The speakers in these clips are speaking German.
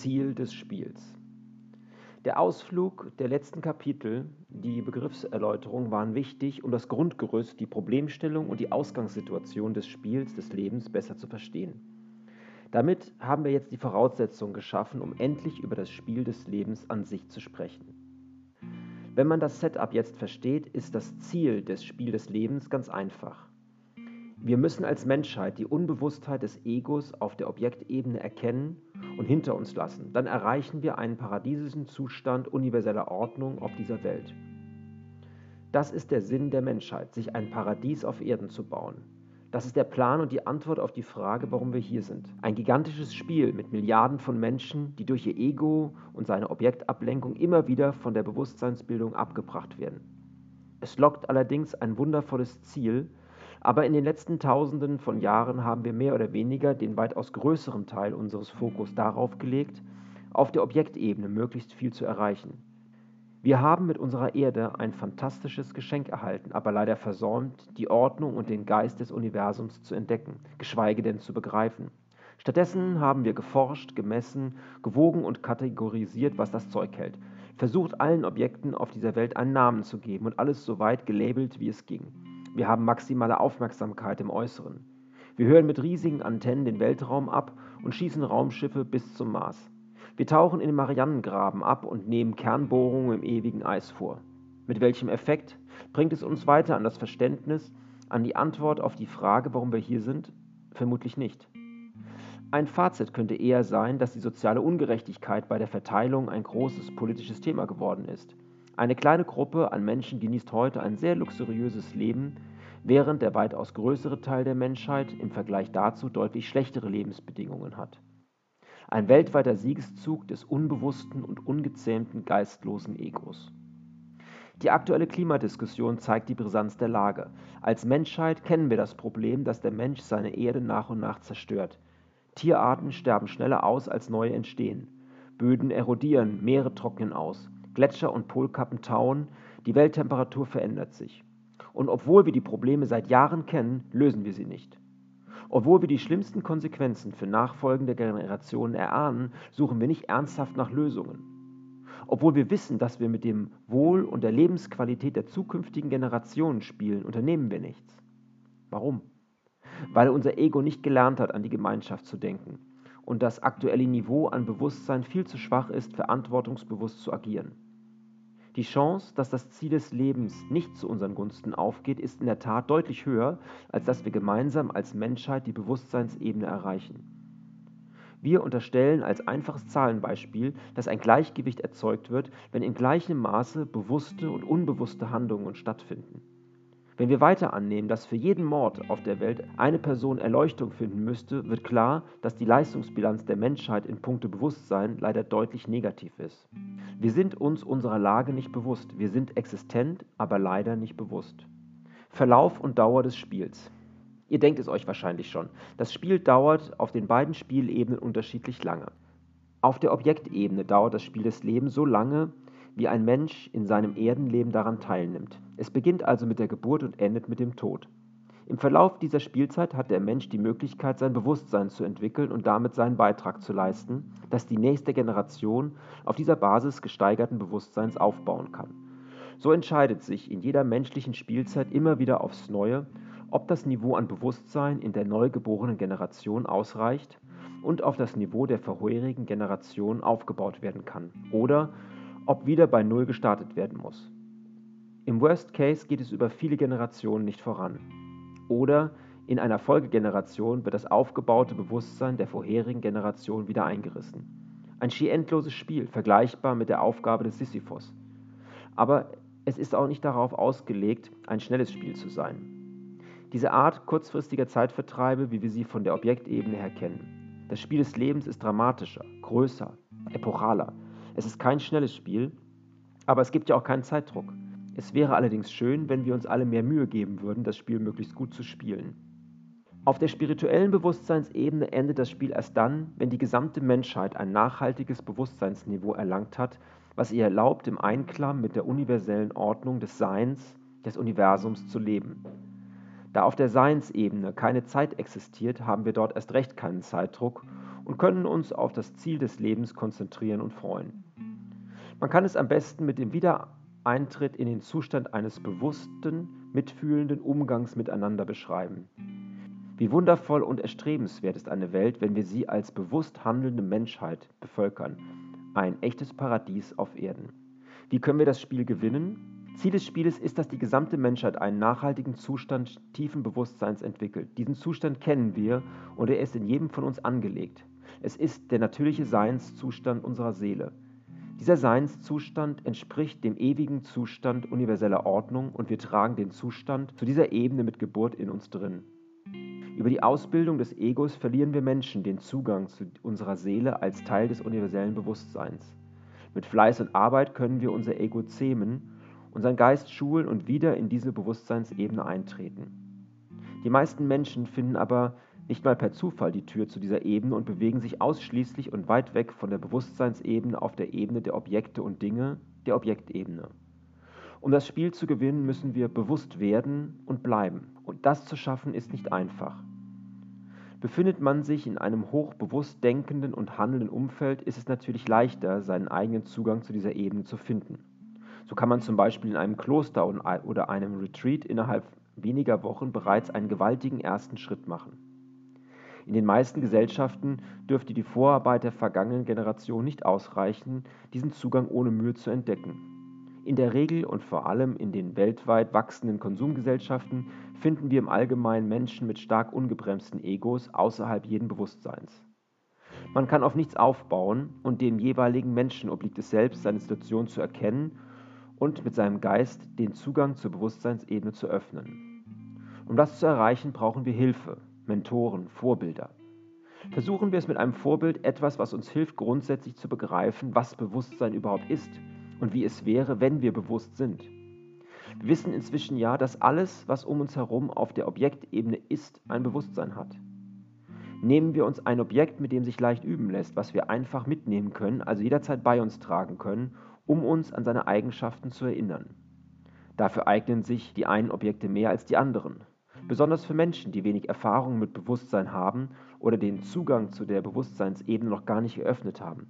Ziel des Spiels. Der Ausflug der letzten Kapitel, die Begriffserläuterung waren wichtig, um das Grundgerüst, die Problemstellung und die Ausgangssituation des Spiels des Lebens besser zu verstehen. Damit haben wir jetzt die Voraussetzungen geschaffen, um endlich über das Spiel des Lebens an sich zu sprechen. Wenn man das Setup jetzt versteht, ist das Ziel des Spiel des Lebens ganz einfach. Wir müssen als Menschheit die Unbewusstheit des Egos auf der Objektebene erkennen und hinter uns lassen. Dann erreichen wir einen paradiesischen Zustand universeller Ordnung auf dieser Welt. Das ist der Sinn der Menschheit, sich ein Paradies auf Erden zu bauen. Das ist der Plan und die Antwort auf die Frage, warum wir hier sind. Ein gigantisches Spiel mit Milliarden von Menschen, die durch ihr Ego und seine Objektablenkung immer wieder von der Bewusstseinsbildung abgebracht werden. Es lockt allerdings ein wundervolles Ziel, aber in den letzten Tausenden von Jahren haben wir mehr oder weniger den weitaus größeren Teil unseres Fokus darauf gelegt, auf der Objektebene möglichst viel zu erreichen. Wir haben mit unserer Erde ein fantastisches Geschenk erhalten, aber leider versäumt, die Ordnung und den Geist des Universums zu entdecken, geschweige denn zu begreifen. Stattdessen haben wir geforscht, gemessen, gewogen und kategorisiert, was das Zeug hält, versucht allen Objekten auf dieser Welt einen Namen zu geben und alles so weit gelabelt, wie es ging. Wir haben maximale Aufmerksamkeit im Äußeren. Wir hören mit riesigen Antennen den Weltraum ab und schießen Raumschiffe bis zum Mars. Wir tauchen in den Marianengraben ab und nehmen Kernbohrungen im ewigen Eis vor. Mit welchem Effekt bringt es uns weiter an das Verständnis, an die Antwort auf die Frage, warum wir hier sind? Vermutlich nicht. Ein Fazit könnte eher sein, dass die soziale Ungerechtigkeit bei der Verteilung ein großes politisches Thema geworden ist. Eine kleine Gruppe an Menschen genießt heute ein sehr luxuriöses Leben, während der weitaus größere Teil der Menschheit im Vergleich dazu deutlich schlechtere Lebensbedingungen hat. Ein weltweiter Siegeszug des unbewussten und ungezähmten geistlosen Egos. Die aktuelle Klimadiskussion zeigt die Brisanz der Lage. Als Menschheit kennen wir das Problem, dass der Mensch seine Erde nach und nach zerstört. Tierarten sterben schneller aus, als neue entstehen. Böden erodieren, Meere trocknen aus. Gletscher und Polkappen tauen, die Welttemperatur verändert sich. Und obwohl wir die Probleme seit Jahren kennen, lösen wir sie nicht. Obwohl wir die schlimmsten Konsequenzen für nachfolgende Generationen erahnen, suchen wir nicht ernsthaft nach Lösungen. Obwohl wir wissen, dass wir mit dem Wohl und der Lebensqualität der zukünftigen Generationen spielen, unternehmen wir nichts. Warum? Weil unser Ego nicht gelernt hat, an die Gemeinschaft zu denken und das aktuelle Niveau an Bewusstsein viel zu schwach ist, verantwortungsbewusst zu agieren. Die Chance, dass das Ziel des Lebens nicht zu unseren Gunsten aufgeht, ist in der Tat deutlich höher, als dass wir gemeinsam als Menschheit die Bewusstseinsebene erreichen. Wir unterstellen als einfaches Zahlenbeispiel, dass ein Gleichgewicht erzeugt wird, wenn in gleichem Maße bewusste und unbewusste Handlungen stattfinden. Wenn wir weiter annehmen, dass für jeden Mord auf der Welt eine Person Erleuchtung finden müsste, wird klar, dass die Leistungsbilanz der Menschheit in puncto Bewusstsein leider deutlich negativ ist. Wir sind uns unserer Lage nicht bewusst, wir sind existent, aber leider nicht bewusst. Verlauf und Dauer des Spiels. Ihr denkt es euch wahrscheinlich schon. Das Spiel dauert auf den beiden Spielebenen unterschiedlich lange. Auf der Objektebene dauert das Spiel des Lebens so lange, wie ein Mensch in seinem Erdenleben daran teilnimmt. Es beginnt also mit der Geburt und endet mit dem Tod. Im Verlauf dieser Spielzeit hat der Mensch die Möglichkeit, sein Bewusstsein zu entwickeln und damit seinen Beitrag zu leisten, dass die nächste Generation auf dieser Basis gesteigerten Bewusstseins aufbauen kann. So entscheidet sich in jeder menschlichen Spielzeit immer wieder aufs Neue, ob das Niveau an Bewusstsein in der neugeborenen Generation ausreicht und auf das Niveau der vorherigen Generation aufgebaut werden kann oder ob wieder bei Null gestartet werden muss. Im Worst Case geht es über viele Generationen nicht voran. Oder in einer Folgegeneration wird das aufgebaute Bewusstsein der vorherigen Generation wieder eingerissen. Ein schier endloses Spiel, vergleichbar mit der Aufgabe des Sisyphos. Aber es ist auch nicht darauf ausgelegt, ein schnelles Spiel zu sein. Diese Art kurzfristiger Zeitvertreibe, wie wir sie von der Objektebene her kennen. Das Spiel des Lebens ist dramatischer, größer, epochaler, es ist kein schnelles Spiel, aber es gibt ja auch keinen Zeitdruck. Es wäre allerdings schön, wenn wir uns alle mehr Mühe geben würden, das Spiel möglichst gut zu spielen. Auf der spirituellen Bewusstseinsebene endet das Spiel erst dann, wenn die gesamte Menschheit ein nachhaltiges Bewusstseinsniveau erlangt hat, was ihr erlaubt, im Einklang mit der universellen Ordnung des Seins, des Universums zu leben. Da auf der Seinsebene keine Zeit existiert, haben wir dort erst recht keinen Zeitdruck und können uns auf das Ziel des Lebens konzentrieren und freuen. Man kann es am besten mit dem Wiedereintritt in den Zustand eines bewussten, mitfühlenden Umgangs miteinander beschreiben. Wie wundervoll und erstrebenswert ist eine Welt, wenn wir sie als bewusst handelnde Menschheit bevölkern. Ein echtes Paradies auf Erden. Wie können wir das Spiel gewinnen? Ziel des Spieles ist, dass die gesamte Menschheit einen nachhaltigen Zustand tiefen Bewusstseins entwickelt. Diesen Zustand kennen wir und er ist in jedem von uns angelegt. Es ist der natürliche Seinszustand unserer Seele. Dieser Seinszustand entspricht dem ewigen Zustand universeller Ordnung und wir tragen den Zustand zu dieser Ebene mit Geburt in uns drin. Über die Ausbildung des Egos verlieren wir Menschen den Zugang zu unserer Seele als Teil des universellen Bewusstseins. Mit Fleiß und Arbeit können wir unser Ego zähmen, unseren Geist schulen und wieder in diese Bewusstseinsebene eintreten. Die meisten Menschen finden aber nicht mal per Zufall die Tür zu dieser Ebene und bewegen sich ausschließlich und weit weg von der Bewusstseinsebene auf der Ebene der Objekte und Dinge, der Objektebene. Um das Spiel zu gewinnen, müssen wir bewusst werden und bleiben. Und das zu schaffen ist nicht einfach. Befindet man sich in einem hochbewusst denkenden und handelnden Umfeld, ist es natürlich leichter, seinen eigenen Zugang zu dieser Ebene zu finden. So kann man zum Beispiel in einem Kloster oder einem Retreat innerhalb weniger Wochen bereits einen gewaltigen ersten Schritt machen. In den meisten Gesellschaften dürfte die Vorarbeit der vergangenen Generation nicht ausreichen, diesen Zugang ohne Mühe zu entdecken. In der Regel und vor allem in den weltweit wachsenden Konsumgesellschaften finden wir im Allgemeinen Menschen mit stark ungebremsten Egos außerhalb jeden Bewusstseins. Man kann auf nichts aufbauen und dem jeweiligen Menschen obliegt es selbst, seine Situation zu erkennen und mit seinem Geist den Zugang zur Bewusstseinsebene zu öffnen. Um das zu erreichen, brauchen wir Hilfe, Mentoren, Vorbilder. Versuchen wir es mit einem Vorbild etwas, was uns hilft, grundsätzlich zu begreifen, was Bewusstsein überhaupt ist und wie es wäre, wenn wir bewusst sind. Wir wissen inzwischen ja, dass alles, was um uns herum auf der Objektebene ist, ein Bewusstsein hat. Nehmen wir uns ein Objekt, mit dem sich leicht üben lässt, was wir einfach mitnehmen können, also jederzeit bei uns tragen können, um uns an seine Eigenschaften zu erinnern. Dafür eignen sich die einen Objekte mehr als die anderen. Besonders für Menschen, die wenig Erfahrung mit Bewusstsein haben oder den Zugang zu der Bewusstseinsebene noch gar nicht eröffnet haben.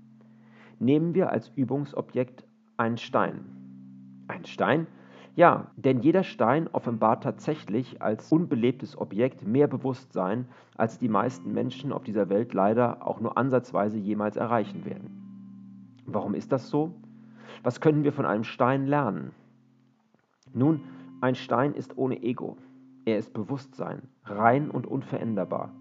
Nehmen wir als Übungsobjekt ein Stein. Ein Stein? Ja, denn jeder Stein offenbart tatsächlich als unbelebtes Objekt mehr Bewusstsein, als die meisten Menschen auf dieser Welt leider auch nur ansatzweise jemals erreichen werden. Warum ist das so? Was können wir von einem Stein lernen? Nun, ein Stein ist ohne Ego. Er ist Bewusstsein, rein und unveränderbar.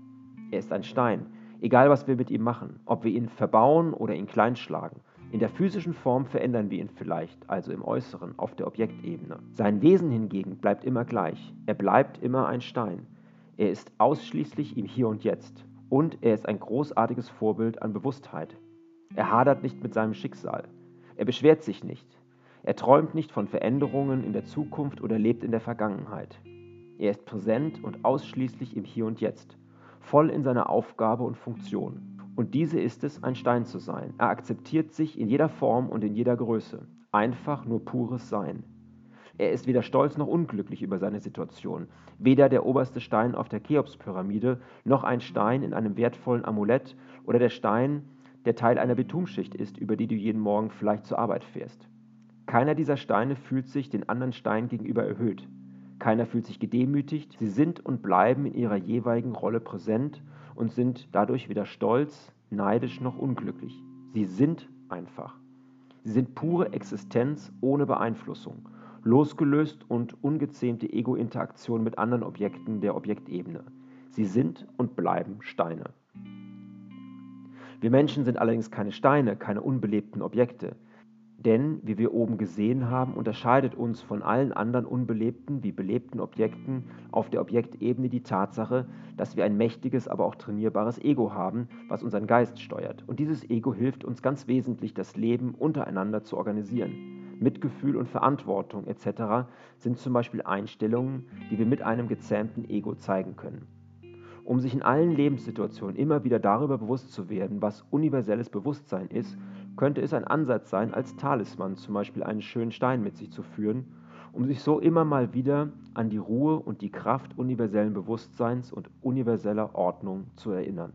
Er ist ein Stein, egal was wir mit ihm machen, ob wir ihn verbauen oder ihn kleinschlagen. In der physischen Form verändern wir ihn vielleicht, also im Äußeren, auf der Objektebene. Sein Wesen hingegen bleibt immer gleich. Er bleibt immer ein Stein. Er ist ausschließlich im Hier und Jetzt. Und er ist ein großartiges Vorbild an Bewusstheit. Er hadert nicht mit seinem Schicksal. Er beschwert sich nicht. Er träumt nicht von Veränderungen in der Zukunft oder lebt in der Vergangenheit. Er ist präsent und ausschließlich im Hier und Jetzt, voll in seiner Aufgabe und Funktion. Und diese ist es, ein Stein zu sein. Er akzeptiert sich in jeder Form und in jeder Größe. Einfach nur pures Sein. Er ist weder stolz noch unglücklich über seine Situation. Weder der oberste Stein auf der Cheops-Pyramide, noch ein Stein in einem wertvollen Amulett oder der Stein, der Teil einer Betumschicht ist, über die du jeden Morgen vielleicht zur Arbeit fährst. Keiner dieser Steine fühlt sich den anderen Stein gegenüber erhöht. Keiner fühlt sich gedemütigt. Sie sind und bleiben in ihrer jeweiligen Rolle präsent und sind dadurch weder stolz, neidisch noch unglücklich. Sie sind einfach. Sie sind pure Existenz ohne Beeinflussung, losgelöst und ungezähmte Ego-Interaktion mit anderen Objekten der Objektebene. Sie sind und bleiben Steine. Wir Menschen sind allerdings keine Steine, keine unbelebten Objekte. Denn, wie wir oben gesehen haben, unterscheidet uns von allen anderen unbelebten wie belebten Objekten auf der Objektebene die Tatsache, dass wir ein mächtiges, aber auch trainierbares Ego haben, was unseren Geist steuert. Und dieses Ego hilft uns ganz wesentlich, das Leben untereinander zu organisieren. Mitgefühl und Verantwortung etc. sind zum Beispiel Einstellungen, die wir mit einem gezähmten Ego zeigen können. Um sich in allen Lebenssituationen immer wieder darüber bewusst zu werden, was universelles Bewusstsein ist, könnte es ein Ansatz sein, als Talisman zum Beispiel einen schönen Stein mit sich zu führen, um sich so immer mal wieder an die Ruhe und die Kraft universellen Bewusstseins und universeller Ordnung zu erinnern.